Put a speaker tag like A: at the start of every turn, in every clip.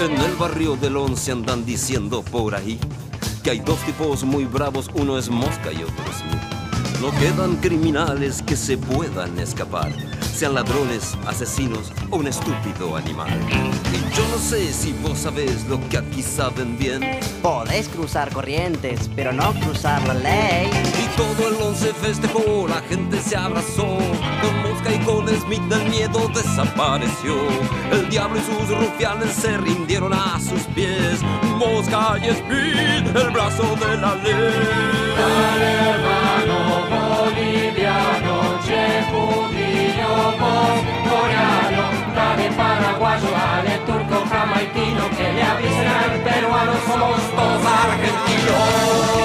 A: En el barrio del once andan diciendo por ahí que hay dos tipos muy bravos, uno es mosca y otro es mí. No quedan criminales que se puedan escapar sean ladrones, asesinos o un estúpido animal. Y yo no sé si vos sabés lo que aquí saben bien.
B: Podés cruzar corrientes, pero no cruzar la ley.
A: Y todo el once festejó, la gente se abrazó. Con Mosca y con Smith el miedo desapareció. El diablo y sus rufianes se rindieron a sus pies. Mosca y Smith, el brazo de la ley.
C: Dale, hermano boliviano, che coreano, dale paraguayo, dale turco, jamaiquino, que le avisen al peruano, somos todos argentinos.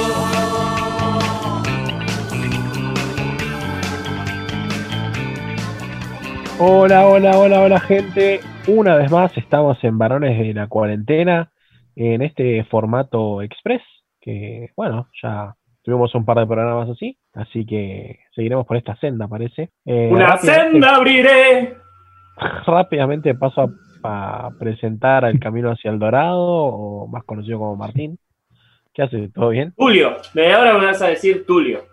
D: Hola, hola, hola, hola gente. Una vez más estamos en Varones de la Cuarentena en este formato express que, bueno, ya tuvimos un par de programas así, así que seguiremos por esta senda, parece.
C: Eh, ¡Una senda abriré!
D: Rápidamente paso a, presentar el camino hacia el Dorado, o más conocido como Martín. ¿Qué haces? ¿Todo bien?
C: Tulio, de ahora me vas a decir Tulio.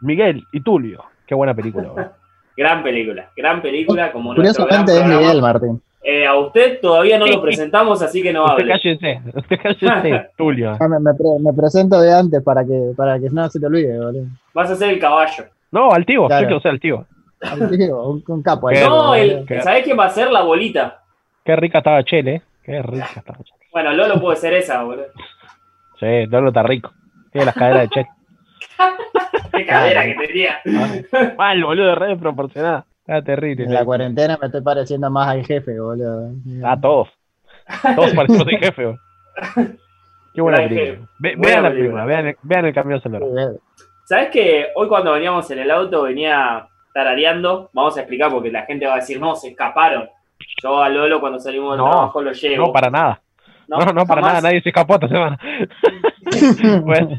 D: Miguel y Tulio, qué buena película.
C: gran película, gran película como
E: Curiosamente es Miguel, Martín.
C: Eh, a usted todavía no lo presentamos, así que no
D: usted Cállese, usted cállese, Tulio.
E: Ah, me, presento de antes para que, para que no se te olvide, boludo.
C: Vas a ser el caballo.
D: No, altivo, yo quiero ser altivo.
E: Altivo, un, un capo.
C: Ahí. No, el, ¿sabés quién va a ser la bolita?
D: Qué rica estaba Chele, eh. Qué rica estaba Chele.
C: Bueno, Lolo puede ser esa, boludo.
D: Sí, Lolo está rico. Tiene las caderas de Chele.
C: Qué cadera que tenía.
D: Mal, boludo, re desproporcionada. Está terrible.
E: En la cuarentena me estoy pareciendo más al jefe, boludo.
D: A todos. Todos parecemos al jefe, boludo. Qué buena película. vean la película, vean el, vean el cambio
C: celular. ¿Sabes que hoy cuando veníamos en el auto venía tarareando? Vamos a explicar porque la gente va a decir, no, se escaparon. Yo a Lolo cuando salimos del trabajo lo llevo.
D: No, para nada. No, no, para nada, nadie se escapó esta semana.
C: bueno,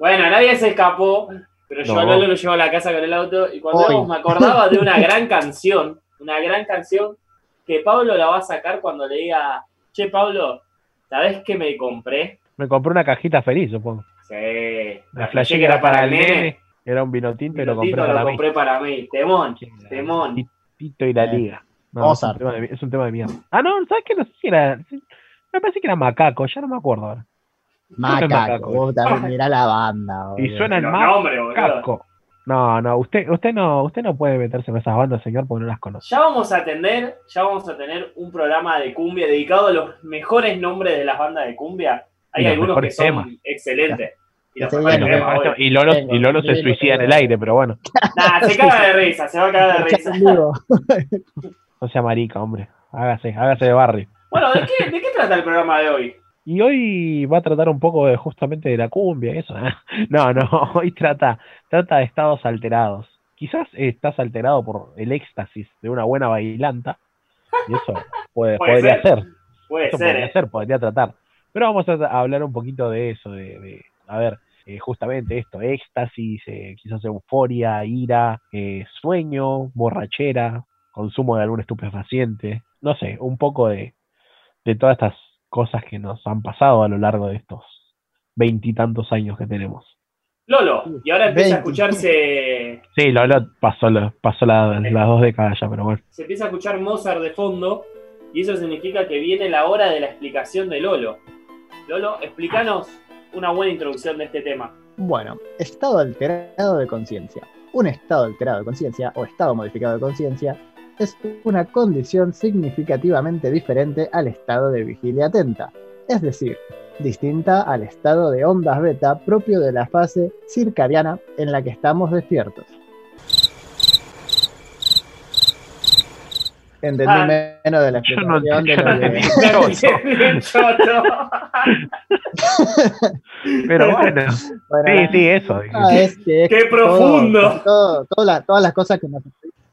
C: nadie se escapó, pero yo a Lolo lo llevo a la casa con el auto y cuando me acordaba de una gran canción, una gran canción que Pablo la va a sacar cuando le diga, che Pablo, ¿sabes qué me compré?
D: Me compré una cajita feliz, supongo.
C: Sí.
D: La, la que era para el nene. Era un vino tinto y lo compré para
C: lo compré para mí. Temón, temón.
D: Tito y la liga. No, es, un tema de, es un tema de mierda. Ah, no, ¿sabes qué? No sé si era. Me parece que era macaco, ya no me acuerdo ahora.
E: Macaco, vos también mirá la banda.
D: Y suena el macaco. No, no, usted, usted no, usted no puede meterse en esas bandas, señor, porque no las conoce.
C: Ya vamos a tener, ya vamos a tener un programa de cumbia dedicado a los mejores nombres de las bandas de cumbia. Hay algunos que son excelentes.
D: Y, y, Lolo, y Lolo se suicida en el aire, pero bueno.
C: Nah, se caga de risa, se va a cagar de risa.
D: no sea marica, hombre. Hágase, hágase de barrio.
C: Bueno, ¿de qué, ¿de qué trata el programa de hoy?
D: Y hoy va a tratar un poco de, justamente de la cumbia, eso. ¿eh? No, no, hoy trata, trata de estados alterados. Quizás estás alterado por el éxtasis de una buena bailanta, y eso puede, podría ser.
C: Puede
D: ser.
C: Podría
D: ¿eh? ser, podría tratar. Pero vamos a hablar un poquito de eso, de, a ver, eh, justamente esto, éxtasis, quizás euforia, ira, sueño, borrachera, consumo de algún estupefaciente, no sé, un poco de, de todas estas cosas que nos han pasado a lo largo de estos veintitantos años que tenemos.
C: Lolo, y ahora empieza a escucharse.
D: Sí, Lolo pasó, pasó las dos décadas ya, pero bueno.
C: Se empieza a escuchar Mozart de fondo, y eso significa que viene la hora de la explicación de Lolo. Lolo, explícanos una buena introducción de este tema.
E: Bueno, estado alterado de conciencia. Un estado alterado de conciencia o estado modificado de conciencia es una condición significativamente diferente al estado de vigilia atenta, es decir, distinta al estado de ondas beta propio de la fase circadiana en la que estamos despiertos. Entendí ah, menos de la explicación no, de
D: Pero bueno, sí, sí, eso.
C: Ah, ¡Qué profundo!
E: todas las cosas que nos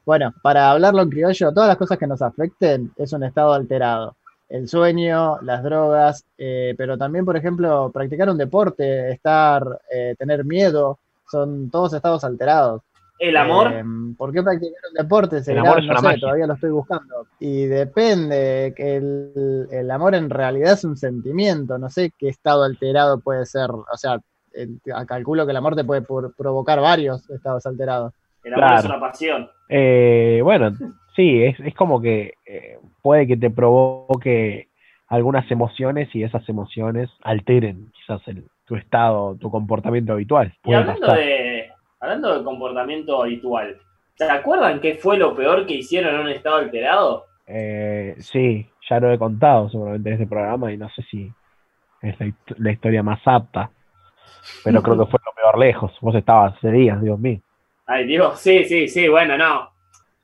E: bueno, para hablarlo en criollo, todas las cosas que nos afecten es un estado alterado. El sueño, las drogas, eh, pero también, por ejemplo, practicar un deporte, estar, eh, tener miedo, son todos estados alterados.
C: ¿El amor?
E: Eh, ¿Por qué practicar un deporte?
D: El amor es una
E: no sé,
D: magia.
E: todavía lo estoy buscando. Y depende, que el, el amor en realidad es un sentimiento, no sé qué estado alterado puede ser, o sea, calculo que el amor te puede por- provocar varios estados alterados.
C: El amor es
D: claro.
C: una pasión.
D: Eh, bueno, sí, es, es como que eh, puede que te provoque algunas emociones y esas emociones alteren quizás el, tu estado, tu comportamiento habitual.
C: Y hablando
D: pasar.
C: de, hablando de comportamiento habitual, ¿se acuerdan qué fue lo peor que hicieron en un estado alterado?
D: Eh, sí, ya lo he contado seguramente en este programa y no sé si es la historia más apta, pero creo que fue lo peor lejos. Vos estabas ese día, Dios mío.
C: Ay, Dios, sí, sí, sí, bueno, no.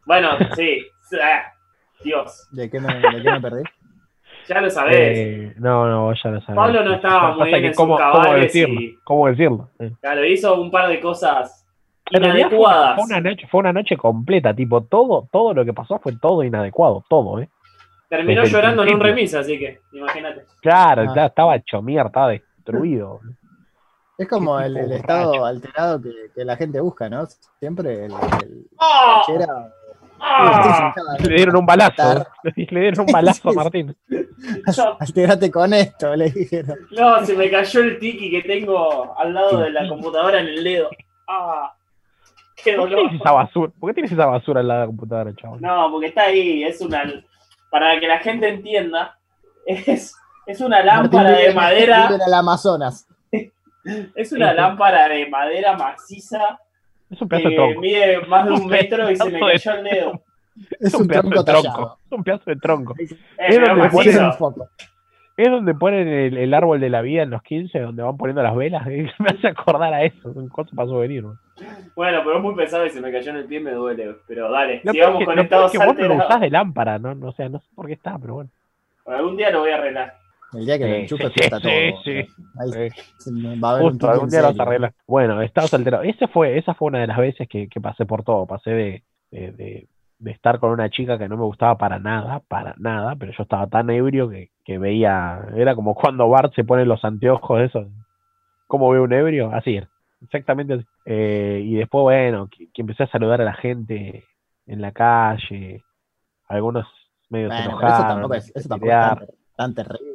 C: Bueno, sí. ah, Dios,
E: ¿De qué me, de qué me perdí?
C: ya lo sabés.
D: Eh, no, no, ya lo sabés.
C: Pablo no estaba muy bien en sus
D: cómo, cómo
C: cabales
D: decirlo,
C: y-
D: cómo decirlo. Eh.
C: Claro, hizo un par de cosas inadecuadas.
D: fue una noche, fue una noche completa, tipo, todo, todo lo que pasó fue todo inadecuado, todo, ¿eh?
C: Terminó
D: desde
C: llorando en un remis, así que, imagínate.
D: Claro,
E: Ah.
D: claro, estaba hecho mierda, estaba destruido.
E: Es como el, estado alterado que, que la gente busca, ¿no? Siempre el, el
C: ¡Ah! ¡Ah!
D: Le dieron un balazo, le dieron un balazo a. Martín.
E: Alterate con esto, le dijeron.
C: no, se me cayó el tiki que tengo al lado de la computadora en el dedo. ¡Ah! ¡Qué
D: ¿Por qué
C: dolor!
D: tienes esa basura? ¿Por qué tienes esa basura al lado de la computadora, chaval?
C: No, porque está ahí, es una. Para que la gente entienda, es, es una lámpara
E: Martín
C: de madera.
E: vive en el Amazonas.
C: Es una lámpara de madera maciza
D: Es un pedazo de
C: que
D: tronco.
C: mide más de un metro y se me
D: de-
C: cayó el dedo.
E: Es
D: un
E: un
D: pedazo
E: tronco
D: de tronco.
E: tallado.
D: Es un pedazo de tronco.
C: Eh,
D: Es donde ponen-
E: Tiene un foco.
D: Es donde ponen el, el árbol de la vida en los 15, donde van poniendo las velas. Me hace acordar a eso. Son cosas para souvenir. ¿no?
C: Bueno, pero es muy pesado y se me cayó en el pie y me duele. Pero dale,
D: peor
C: sigamos
D: es que, es que vos no usás de lámpara, ¿no? No, O sea, no sé por qué está, pero bueno.
C: Algún día lo voy a arreglar.
E: El día que lo
D: Sí,
E: enchufes
D: sí,
E: cuesta
D: sí,
E: todo.
D: sí.
E: Ahí va a haber un
D: Justo,
E: tiki
D: algún día lo vas a
E: serio.
D: arreglar. Bueno, estados alterados. Ese fue, esa fue una de las veces que, que pasé por todo. Pasé de, de, de- de estar con una chica que no me gustaba para nada, para nada, pero yo estaba tan ebrio que, que veía. Era como cuando Bart se pone los anteojos de esos. ¿Cómo ve un ebrio? Así era. Exactamente así. Eh, y después, bueno, que, que empecé a saludar a la gente en la calle. Algunos medio se
E: Bueno, pero eso tampoco es, eso tampoco es tan terrible.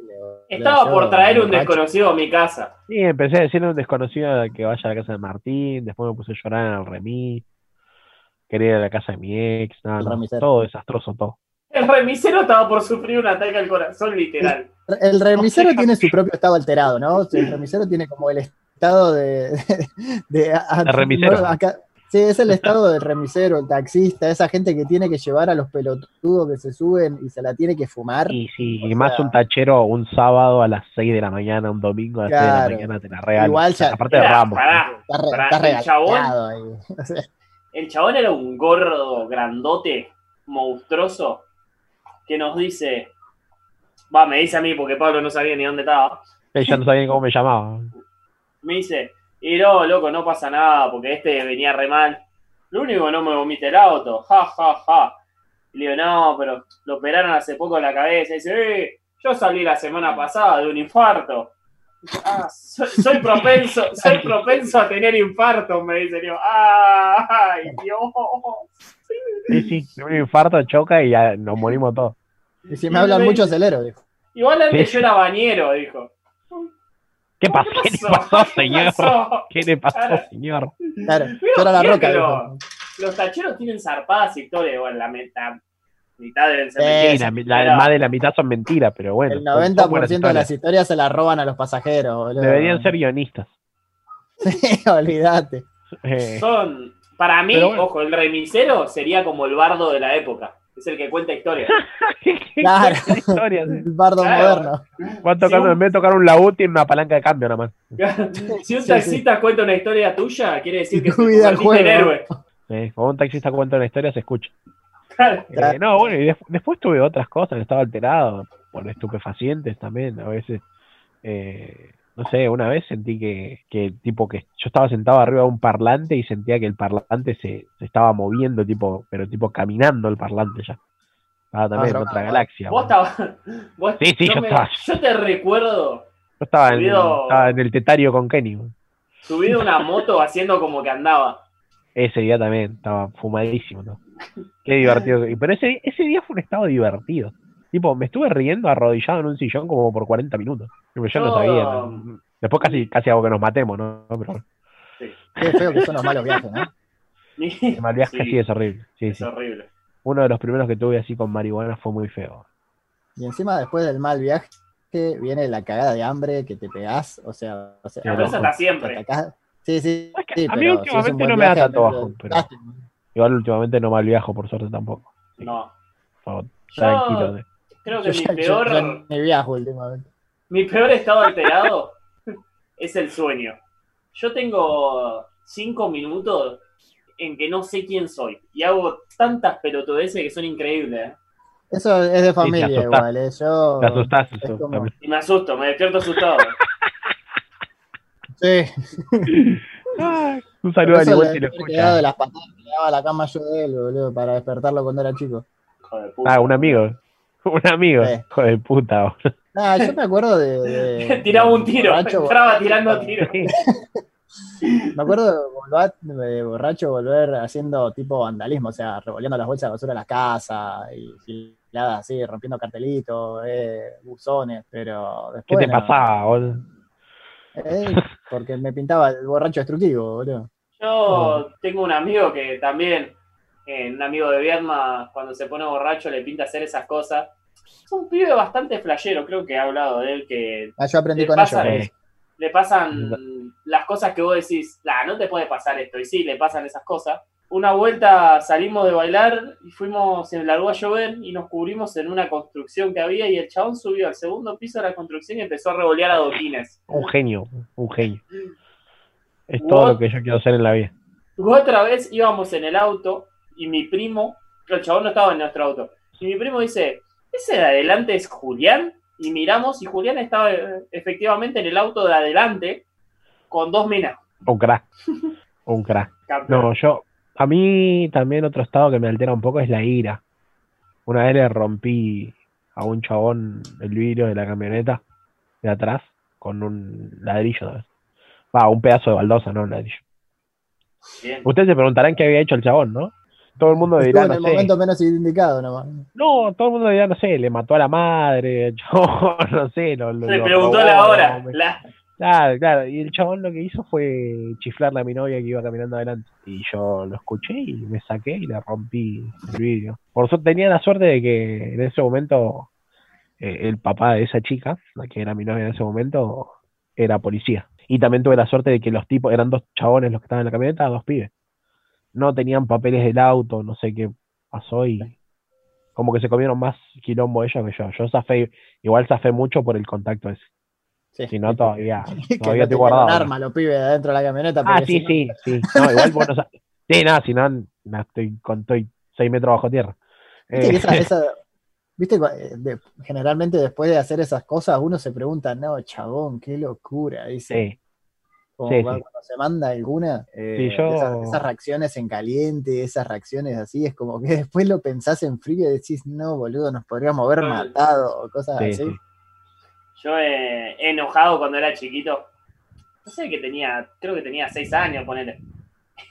C: Estaba por traer un desconocido a mi casa.
D: Sí, empecé a decirle a un desconocido que vaya a la casa de Martín, después me puse a llorar en el remis, quería ir a la casa de mi ex, no,
E: remisero.
D: todo desastroso, todo.
C: El remisero estaba por sufrir un ataque al corazón, literal.
E: El remisero tiene su propio estado alterado, ¿no? El remisero tiene como el estado de. de, de-
D: remisero.
E: no, acá- sí, es el estado del remisero, el taxista, esa gente que tiene que llevar a los pelotudos que se suben y se la tiene que fumar.
D: Y sí,
E: O
D: y más
E: sea-
D: un tachero un sábado a las 6 de la mañana, un domingo a las 6 de
E: Claro.
D: la mañana te la regalo.
E: Igual ya-
D: Aparte de Ramos.
C: pará.
E: Está, re-
C: Pará,
E: está
C: el chabón-
E: ahí.
C: El chabón era un gordo, grandote, monstruoso, que nos dice. Va, me dice a mí porque Pablo no sabía ni dónde estaba.
D: Ya no sabía ni cómo me llamaba.
C: Me dice, y no, loco, no pasa nada porque este venía re mal. Lo único que no me vomita el auto, ja, ja, ja. Y le digo, no, pero lo operaron hace poco en la cabeza. Y dice, eh, yo salí la semana pasada de un infarto. Ah, soy, soy propenso, soy propenso a tener infarto, me dice. Digo, ay, Dios.
D: Sí, sí, un infarto choca y ya nos morimos todos.
E: y si me hablan mucho, acelero. dijo.
C: Igual antes
D: Sí.
C: yo era bañero, dijo.
D: ¿Qué pasó? ¿Qué le pasó,
C: ¿Qué
D: señor? ¿Qué le pasó,
C: Claro.
D: señor?
E: Claro,
C: Pero,
E: era la roca.
C: Los tacheros tienen zarpadas historias, bueno, la mitad, mitad deben ser
E: Sí,
C: mentiras.
D: Sí, la, la-
C: Pero-
D: más de la mitad son mentiras, pero bueno.
E: El
D: son- son buenas
E: 90% de las historias se las roban a los pasajeros, boludo.
D: Deberían ser guionistas.
E: Sí, olvídate.
D: Eh,
C: Son, para mí,
D: bueno.
C: ojo, el remisero sería como el bardo de la época. Es el que cuenta historias.
E: Claro.
D: historias.
E: El bardo
C: Claro.
E: moderno.
C: Un-
D: en vez de tocar un laúd, tiene una palanca de cambio nada más.
C: si un
E: Sí,
C: taxista cuenta una historia tuya, quiere decir que
E: tu
C: te
E: vida al
C: convertiste en héroe.
D: Eh, Cuando un taxista cuenta una historia, se escucha.
C: Claro.
D: Eh,
E: Claro.
D: no, bueno, y des- después tuve otras cosas, estaba alterado por estupefacientes también, a veces, eh, no sé, una vez sentí que, que tipo que yo estaba sentado arriba de un parlante y sentía que el parlante se, se estaba moviendo, tipo, pero tipo caminando el parlante ya. Estaba también en
E: drogado.
D: otra galaxia.
C: Vos estabas.
D: Sí, sí, yo
C: me-
D: estaba-
C: yo te recuerdo
D: Yo estaba en, el,
C: subido-
D: estaba en el tetario con Kenny.
C: subido una moto haciendo como que andaba.
D: Ese día también estaba fumadísimo. ¿no? Qué divertido. Pero ese, ese día fue un estado divertido. Tipo, me estuve riendo arrodillado en un sillón como por 40 minutos. Yo no sabía. ¿no? Después casi, casi hago que nos matemos, ¿no? Pero
E: Qué feo que son los malos viajes, ¿no?
D: el mal viaje
C: Sí,
D: sí es horrible. Sí,
C: es
D: sí.
C: horrible.
D: Uno de los primeros que tuve así con marihuana fue muy feo.
E: Y encima, después del mal viaje, viene la cagada de hambre que te pegás. O sea, o sea
D: Pero
C: eso está siempre.
E: atacás. Sí, sí.
D: Es que
E: sí,
D: a mí
E: pero
D: últimamente
E: si
D: no me da tanto bajón, pero-. Igual últimamente no mal viajo, por suerte tampoco.
C: No.
D: Por
C: Yo-
D: tranquilo.
C: Creo que
E: Yo
C: mi
E: ya-
C: peor,
E: ya ni viajo últimamente.
C: mi peor estado alterado es el sueño. Yo tengo cinco minutos en que no sé quién soy y hago tantas pelotudeces que son increíbles. ¿eh?
E: Eso es de familia igual, ¿eh? Yo.
D: Te asustás.
E: como-.
C: Y me asusto, me despierto asustado.
E: Sí.
D: Ay, un saludo a
E: eso
D: Igual
E: le
D: si lo
E: de
D: escucha.
E: las patadas que le daba a la cama yo de él, boludo, para despertarlo cuando era chico.
C: Hijo de puta.
D: Ah, un amigo. Un amigo.
E: Sí.
D: Hijo de puta. boludo.
E: Ah, yo me acuerdo de. de-
C: Tiraba un tiro,
E: borracho,
C: entraba tirando tiros.
E: Me acuerdo de, borracho volver haciendo tipo vandalismo, o sea, revolviendo las bolsas de basura de la casa y giladas así, rompiendo cartelitos, eh, buzones, pero
D: ¿Qué
E: después.
D: te
E: no.
D: pasaba, boludo?
E: Eh, porque me pintaba el borracho destructivo, boludo.
C: Yo tengo un amigo que también, eh, un amigo de Viedma, cuando se pone borracho le pinta hacer esas cosas. Es un pibe bastante flashero, creo que he hablado de él, que
E: Ah, yo aprendí
C: le,
E: con
C: pasa-
E: ellos.
D: eh.
C: le pasan las cosas que vos decís, la no te puede pasar esto, y sí, le pasan esas cosas. Una vuelta salimos de bailar y fuimos, se largó a llover y nos cubrimos en una construcción que había y el chabón subió al segundo piso de la construcción y empezó a revolear adoquines.
D: Un genio. Un genio. Es
C: What?
D: todo lo que yo quiero hacer en la vida.
C: Otra vez íbamos en el auto y mi primo, el chabón no estaba en nuestro auto, y mi primo dice, ¿ese de adelante es Julián? Y miramos y Julián estaba eh, efectivamente en el auto de adelante con dos minas.
D: Un crack. Un crack. No, yo, a mí también otro estado que me altera un poco es la ira. Una vez le rompí a un chabón el vidrio de la camioneta de atrás con un ladrillo. Va, un pedazo de baldosa, no un ladrillo.
C: Bien.
D: Ustedes se preguntarán qué había hecho el chabón, ¿no? Todo el mundo
E: Estuvo
D: dirá,
E: en
D: no
E: el
D: sé.
E: momento menos indicado nomás.
D: No, todo el mundo dirá, no sé, le mató a la madre, chabón, no sé, lo, lo-
C: Le
D: lo
C: preguntó
D: robó,
C: la hora.
D: me-
C: La-
D: Claro, claro. Y el chabón lo que hizo fue chiflarle a mi novia que iba caminando adelante. Y yo lo escuché y me saqué y le rompí el vidrio. Por suerte tenía la suerte de que en ese momento eh, el papá de esa chica, la que era mi novia en ese momento, era policía. Y también tuve la suerte de que los tipos, eran dos chabones los que estaban en la camioneta, dos pibes. No tenían papeles del auto, no sé qué pasó y como que se comieron más quilombo ellos que yo. Yo zafé, igual zafé mucho por el contacto ese.
E: Sí.
D: Si no, todavía, todavía te guardado.
E: un arma los pibes adentro de la camioneta.
D: Ah, sí,
E: no-
D: sí, sí. No, igual vos no. Sí, no, si no, no, estoy, con, estoy seis metros bajo tierra.
E: Viste,
D: Eh,
E: esa- esa- viste, eh, generalmente después de hacer esas cosas uno se pregunta, no, chabón, qué locura, dice.
D: sí,
E: Como
D: sí,
E: cuando,
D: sí.
E: se manda alguna, eh,
D: Sí, yo-
E: esas, esas reacciones en caliente, esas reacciones así, es como que después lo pensás en frío y decís, no, boludo, nos podríamos haber matado o cosas
D: sí,
E: así.
D: sí.
C: Yo eh, he enojado cuando era chiquito. No sé que tenía, creo que tenía seis años, ponele.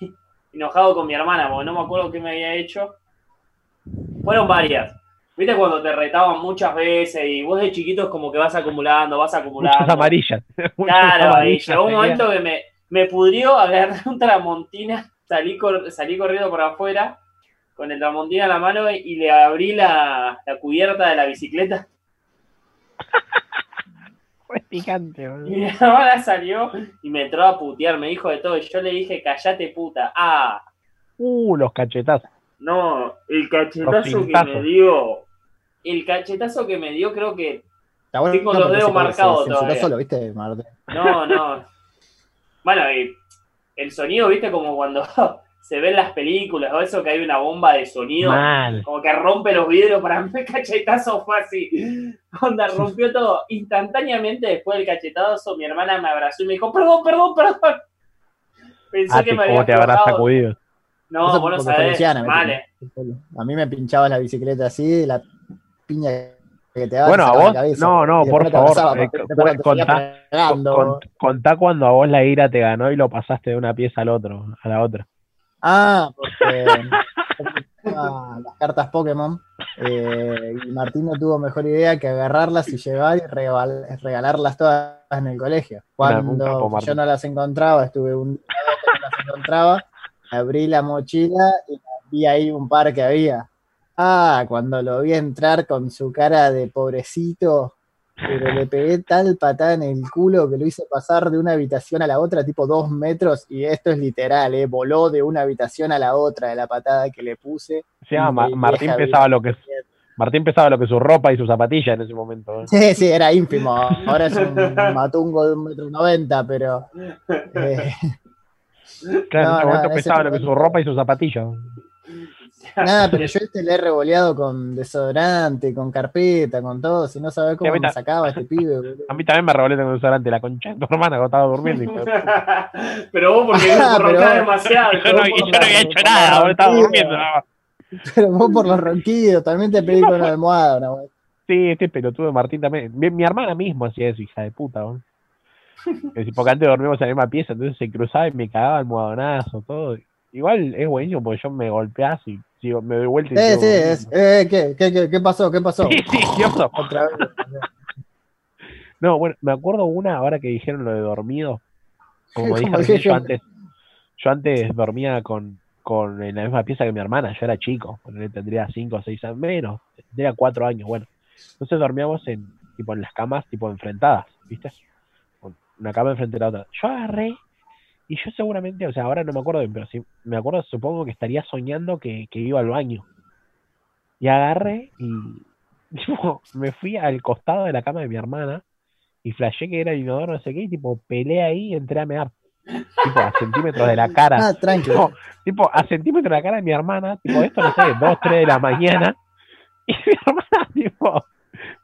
C: enojado con mi hermana, porque no me acuerdo qué me había hecho. Fueron varias. ¿Viste cuando te retaban muchas veces y vos de chiquito es como que vas acumulando, vas acumulando?
D: Muchas amarillas.
C: Claro, y
D: amarillas
C: llegó un momento que me, me pudrió, agarré un tramontina, salí, cor- salí corriendo por afuera con el tramontina en la mano y le abrí la, la cubierta de la bicicleta.
D: Fue picante,
C: Y
D: boludo.
C: mi hermana salió y me entró a putear, me dijo de todo. Y yo le dije, callate puta. Ah,
D: Uh, los cachetazos.
C: no, el cachetazo que me dio. El cachetazo que me dio, creo que.
E: Bueno
C: Tengo los
E: porque
C: dedos marcados todavía.
E: solo, ¿viste, Marte?
C: No, no. Bueno, y el sonido, viste, como cuando se ven las películas o eso, que hay una bomba de sonido.
D: Mal.
C: Como que rompe los vidrios, para mí el cachetazo fue así. Onda, rompió todo. Instantáneamente después del cachetazo, mi hermana me abrazó y me dijo, perdón, perdón, perdón. Pensé
D: Ah,
C: que me había
D: ¿Cómo te habrás sacudido?
C: No,
E: Eso
C: vos no sabés. Vale.
E: tiró. A mí me pinchabas la bicicleta así, la piña que te.
D: Bueno, a vos,
E: cabeza.
D: no, no, por favor, eh,
E: te
D: contá- cuando a vos la ira te ganó y lo pasaste de una pieza al otro, a la otra.
E: Ah, porque las cartas Pokémon eh, y Martín no tuvo mejor idea que agarrarlas y llevar y regalarlas todas en el colegio. Cuando yo no las encontraba, estuve un día que no las encontraba, abrí la mochila y vi ahí un par que había. Ah, cuando lo vi entrar con su cara de pobrecito, pero le pegué tal patada en el culo que lo hice pasar de una habitación a la otra, tipo dos metros, y esto es literal, ¿eh? voló de una habitación a la otra de la patada que le puse.
D: Sí, Martín pesaba lo que Martín pesaba lo que su ropa y sus zapatillas en ese momento.
E: ¿eh? Sí, sí, era ínfimo. Ahora es un matungo de un metro noventa, pero. Eh,
D: claro, en ese momento pesaba lo que su ropa y sus zapatillas.
E: Nada, pero yo este le he revoleado con desodorante, con carpeta, con todo. Si no sabes cómo me sacaba este pibe.
D: A mí también me revolé con desodorante la concha de tu hermana cuando estaba durmiendo.
C: pero vos porque ah, roncás demasiado.
D: Yo no, había hecho nada, vos estaba durmiendo.
E: Pero vos por los ronquidos, también te pedí con la almohada una vez.
D: Sí, este pelotudo Martín también. Mi, hermana mismo hacía eso, hija de puta. ¿no? porque antes dormimos en la misma pieza, entonces se cruzaba y me cagaba almohadonazo, todo. Igual es buenísimo porque yo me golpeas y me doy vuelta y
E: eh, sí, es, eh, ¿qué, qué, qué, pasó? ¿Qué pasó?
D: Sí, sí, ¿qué pasó? Otra vez. no, bueno, me acuerdo una ahora que dijeron lo de dormido. Como dije yo antes, yo antes dormía con, con en la misma pieza que mi hermana, yo era chico, tendría 5 o 6 años menos, tendría 4 años, bueno. Entonces dormíamos en, tipo, en las camas tipo enfrentadas, ¿viste? Una cama enfrente de la otra. Yo agarré y yo seguramente, o sea, ahora no me acuerdo bien, pero sí me acuerdo, supongo que estaría soñando que, iba al baño. Y agarré y me fui al costado de la cama de mi hermana y flashé que era el inodoro, no sé qué, y tipo, peleé ahí y entré a mear. Tipo, a centímetros de la cara.
E: Ah, tranquilo.
D: Tipo, a centímetros de la cara de mi hermana, tipo, esto no sé, dos, tres de la mañana. Y mi hermana, tipo,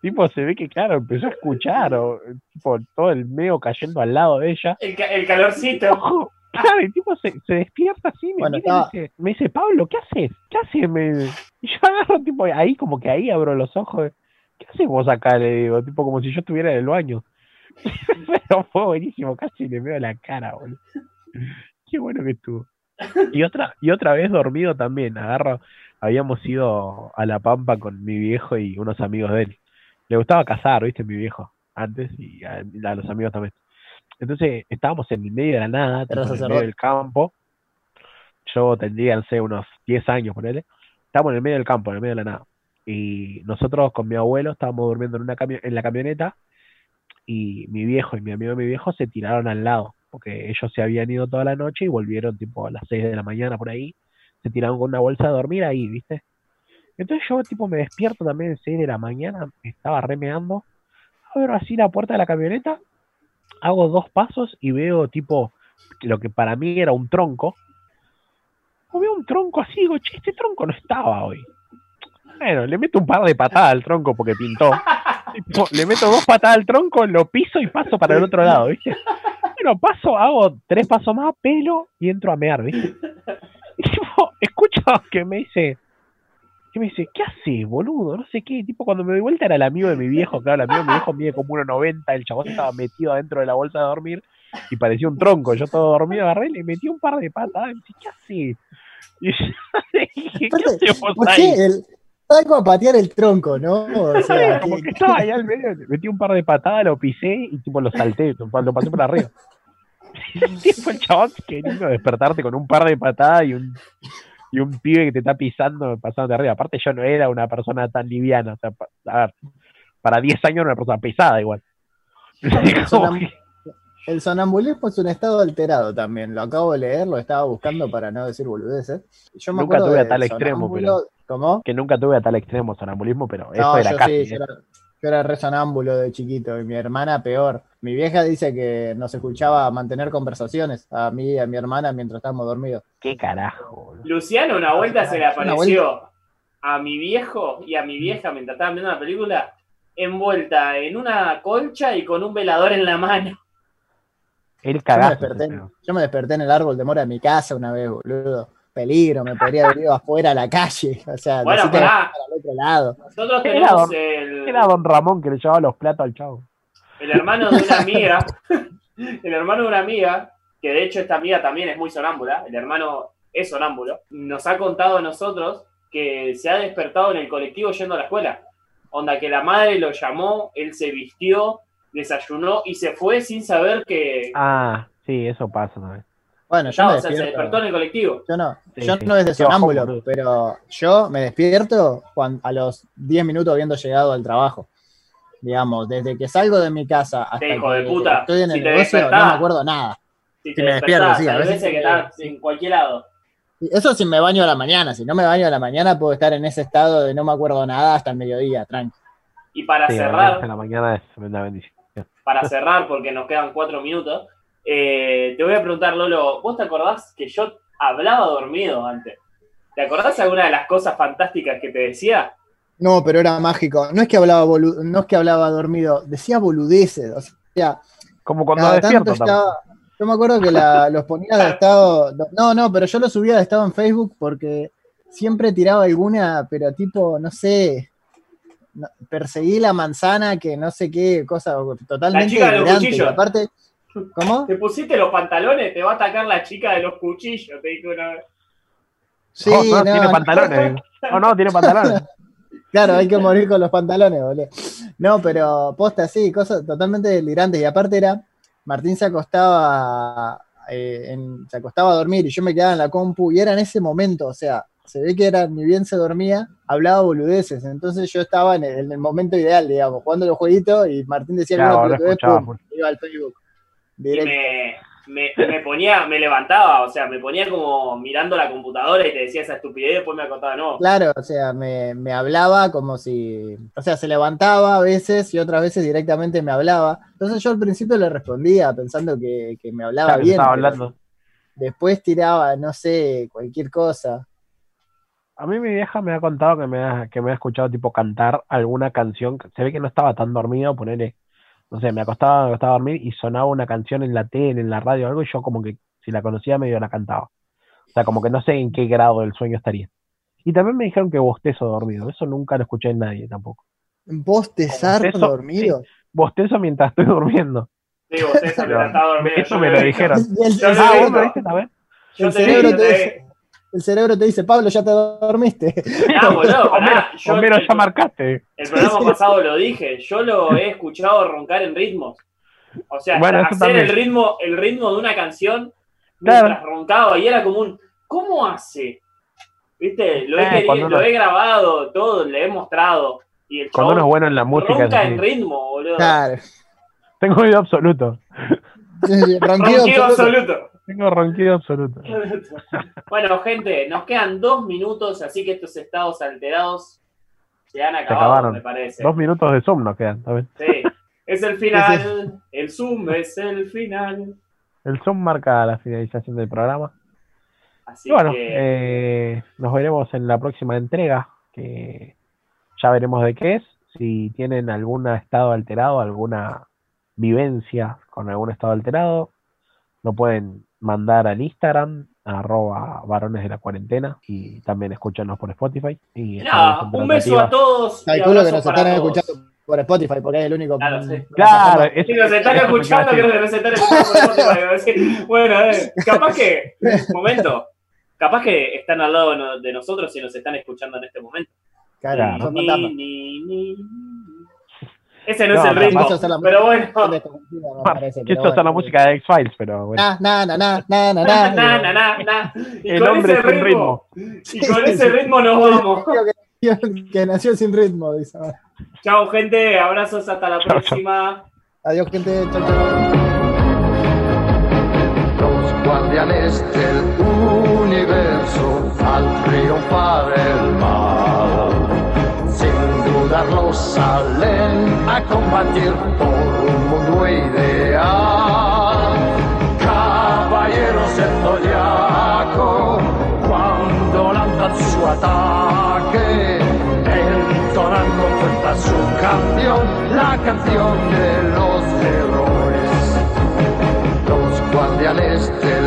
D: tipo, se ve que, claro, empezó a escuchar, o, tipo, todo el medio cayendo al lado de ella.
C: El, calorcito.
D: Claro, y tipo se, despierta así, me, dice, me dice, Pablo, ¿qué haces? ¿Qué haces? Me... Y yo agarro, tipo, ahí, como que ahí abro los ojos. ¿Qué haces vos acá? Le digo, tipo, como si yo estuviera en el baño. Pero fue buenísimo, casi le veo la cara, boludo. Qué bueno que estuvo. Y otra, y otra vez dormido también, agarro, habíamos ido a La Pampa con mi viejo y unos amigos de él. Le gustaba cazar, viste, mi viejo, antes, y a, los amigos también. Entonces estábamos en el medio de la nada, en el medio del campo. Yo tendría, no sé, unos 10 años, ponele. Estábamos en el medio del campo, en el medio de la nada. Y nosotros con mi abuelo estábamos durmiendo en, una en la camioneta y mi viejo y mi amigo de mi viejo se tiraron al lado, porque ellos se habían ido toda la noche y volvieron tipo a las 6 de la mañana por ahí se tiraron con una bolsa de dormir ahí, ¿viste? Entonces yo tipo me despierto también a 6 de la mañana, estaba remeando, abro así la puerta de la camioneta, hago dos pasos y veo tipo lo que para mí era un tronco. O veo un tronco así, digo, che, este tronco no estaba hoy. Bueno, le meto un par de patadas al tronco porque pintó. le meto dos patadas al tronco, lo piso y paso para el otro lado, ¿viste? Bueno, paso, hago tres pasos más, pelo y entro a mear, ¿viste? Y tipo, escucho que me dice, que me dice, ¿qué haces, boludo? No sé qué. Tipo, cuando me doy vuelta era el amigo de mi viejo, claro, el amigo de mi viejo mide como 1,90, el chabón estaba metido adentro de la bolsa de dormir y parecía un tronco. Yo todo dormido agarré y le metí un par de patas. Y me dice, ¿qué haces? Y yo dije, ¿qué haces vos ahí?
E: Estaba como a patear el tronco, ¿no? O
D: sea, como que estaba ahí al medio, metí un par de patadas, lo pisé y tipo lo salté, lo pasé por arriba. tipo el chabón queriendo despertarte con un par de patadas y un, y un pibe que te está pisando, pasando de arriba. Aparte, yo no era una persona tan liviana. O sea, a ver, para 10 años era una persona pesada igual.
E: El sonambulismo es un estado alterado también. Lo acabo de leer, lo estaba buscando para no decir boludeces.
D: Yo nunca tuve a tal extremo, pero. ¿Cómo? Que nunca tuve a tal extremo sonambulismo, pero eso era casi. ¿eh?
E: Yo era resonámbulo de chiquito y mi hermana peor. Mi vieja dice que nos escuchaba mantener conversaciones a mí y a mi hermana mientras estábamos dormidos.
D: ¿Qué carajo?
C: Luciano una vuelta se le apareció a mi viejo y a mi vieja mientras estaban viendo la película envuelta en una colcha y con un velador en la mano.
D: El carajo.
E: Yo me desperté, en el árbol de mora de mi casa una vez, boludo peligro, me podría haber ido afuera a la calle, o sea,
C: bueno, para
E: otro lado.
C: Nosotros tenemos
D: era don,
C: el...
D: Era don Ramón que le llevaba los platos al chavo.
C: El hermano de una amiga, el hermano de una amiga, que de hecho esta amiga también es muy sonámbula, el hermano es sonámbulo, nos ha contado a nosotros que se ha despertado en el colectivo yendo a la escuela. Onda, que la madre lo llamó, él se vistió, desayunó y se fue sin saber que.
D: Ah, sí, eso pasa también.
E: Bueno, yo
C: No,
E: me
C: o sea, se despertó en el colectivo.
E: Yo no,
D: Sí,
E: yo
D: sí.
E: no de
D: bajón,
E: sonámbulo, pero yo me despierto a los 10 minutos habiendo llegado al trabajo. Digamos, desde que salgo de mi casa hasta
C: Sí, hijo de
E: que
C: puta.
E: estoy en
C: Si
E: el negocio, no me acuerdo nada.
C: Si
E: me despierto, sí, a veces
C: que estás en cualquier lado.
E: Eso si me baño a la mañana. Si no me baño a la mañana, puedo estar en ese estado de no me acuerdo nada hasta el mediodía, tranqui.
C: Y para
D: Sí,
C: cerrar,
D: 10 de la mañana es una bendición.
C: para cerrar, porque nos quedan cuatro minutos, eh, te voy a preguntar, Lolo, ¿vos te acordás que yo hablaba dormido antes? ¿Te acordás alguna de las cosas fantásticas que te decía?
E: No, pero era mágico. No es que hablaba bolu- no es que hablaba dormido, decía boludeces. O sea,
D: Como cuando despierto
E: estaba. Yo me acuerdo que la- los ponía de estado. No, no, pero yo los subía de estado en Facebook porque siempre tiraba alguna, pero tipo, no sé. no- perseguí la manzana, que no sé qué, cosa totalmente
C: chica de los cuchillos.
E: Aparte, ¿cómo?
C: ¿Te pusiste los pantalones? Te va a atacar la chica de los cuchillos, te dijo una vez.
E: Sí,
D: Oh, no,
E: no,
D: tiene
E: no.
D: pantalones. No, no, tiene pantalones.
E: Claro, hay que morir con los pantalones, boludo. No, pero posta, sí, cosas totalmente delirantes. Y aparte era, Martín se acostaba, eh, en- se acostaba a dormir y yo me quedaba en la compu y era en ese momento, o sea, se ve que era, ni bien se dormía, hablaba boludeces. Entonces yo estaba en el, en el momento ideal, digamos, jugando los jueguitos y Martín decía
D: Claro,
E: pelotudez,
D: escuchaba,
E: pum, iba al Facebook.
C: Y me, me, me ponía, me levantaba, o sea, me ponía como mirando la computadora y te decía esa estupidez y después me acostaba de nuevo.
E: Claro, o sea, me, me hablaba como si, o sea, se levantaba a veces y otras veces directamente me hablaba. Entonces yo al principio le respondía pensando que, que me hablaba
D: Claro,
E: bien.
D: estaba
E: pero
D: hablando.
E: Después tiraba, no sé, cualquier cosa.
D: A mí mi vieja me ha contado que me ha, que me ha escuchado tipo cantar alguna canción. Se ve que no estaba tan dormido, ponerle, no sé, me acostaba, me acostaba a dormir y sonaba una canción en la tele, en la radio o algo, y yo como que si la conocía medio la cantaba. O sea, como que no sé en qué grado del sueño estaría. Y también me dijeron que bostezo dormido. Eso nunca lo escuché en nadie tampoco.
E: Bostezar
D: Eso,
E: dormido.
D: Bostezo mientras estoy durmiendo.
C: Sí,
D: Pero
C: la estaba durmiendo.
D: eso me lo
C: dije.
D: dijeron.
E: Y el,
D: Ah,
E: el cerebro te dice, Pablo, ya te dormiste.
C: Ah, boludo, pará, yo el,
D: ya marcaste.
C: el programa pasado lo dije, yo lo he escuchado roncar en ritmos. O sea,
D: Bueno,
C: hacer
D: también.
C: el ritmo, el ritmo de una canción
D: Claro.
C: mientras roncaba y era como un ¿cómo hace? ¿Viste? Lo he,
D: Eh,
C: querido- lo he grabado, todo, le he mostrado. Y el
D: Cuando uno es bueno en la música.
C: ronca en ritmo, boludo.
E: Claro.
D: Tengo oído absoluto.
E: Ronquido
C: Ronquido
E: absoluto.
D: Tengo ronquido absoluto.
C: bueno, gente, nos quedan dos minutos, así que estos estados alterados se han acabado,
D: acabaron.
C: me parece.
D: Dos minutos de Zoom nos quedan.
C: Sí. Es el final, el Zoom es el final.
D: El Zoom marca la finalización del programa.
C: Así
D: Y bueno,
C: que
D: eh, nos veremos en la próxima entrega, que ya veremos de qué es. Si tienen algún estado alterado, alguna vivencia con algún estado alterado, lo pueden mandar al Instagram, arroba varones de la cuarentena, y también escúchanos por Spotify. Y
C: un beso a todos.
E: Calculo que nos están
C: todos.
E: escuchando por Spotify, porque es el único.
C: Claro, sí.
D: Claro, es-
C: Si nos están
D: es-
C: escuchando, que nos están escuchando por Spotify, Bueno, eh, capaz que, momento, capaz que están al lado de nosotros y nos están escuchando en este momento.
E: Claro,
C: ni, ni, ni. Ese no,
D: No,
C: es el ritmo,
E: hacer la
C: pero bueno.
D: esto es la música de X-Files, pero bueno.
E: Na, na, na, na, na, na,
C: Na,
E: na.
C: na. Y
D: El
C: con
D: hombre
C: ese
D: sin ritmo.
C: Y con ese ritmo nos vamos.
E: Que nació- Que nació sin ritmo, dice.
C: Chao, gente. Abrazos. Hasta la
D: Chao, chao.
C: próxima.
E: Adiós, gente. Chau, chau.
F: los guardianes del universo al triunfar el mal. Sin dudarlo salen a combatir por un mundo ideal. Caballeros del zodiaco, cuando lanzan su ataque, entonan con fuerza su canción, la canción de los héroes los guardianes del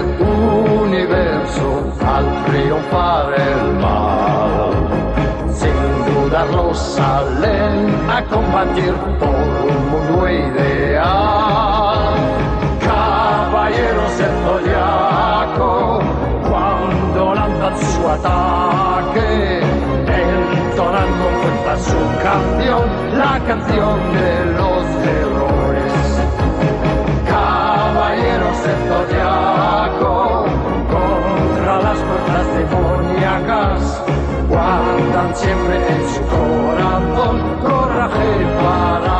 F: universo al triunfar el combatir por un mundo ideal. Caballero del zodiaco, cuando lanzan su ataque, entonan con fuerza su canción, la canción de los errores. Caballeros del zodiaco, contra las fuerzas demoníacas, guardan siempre en su corazón. para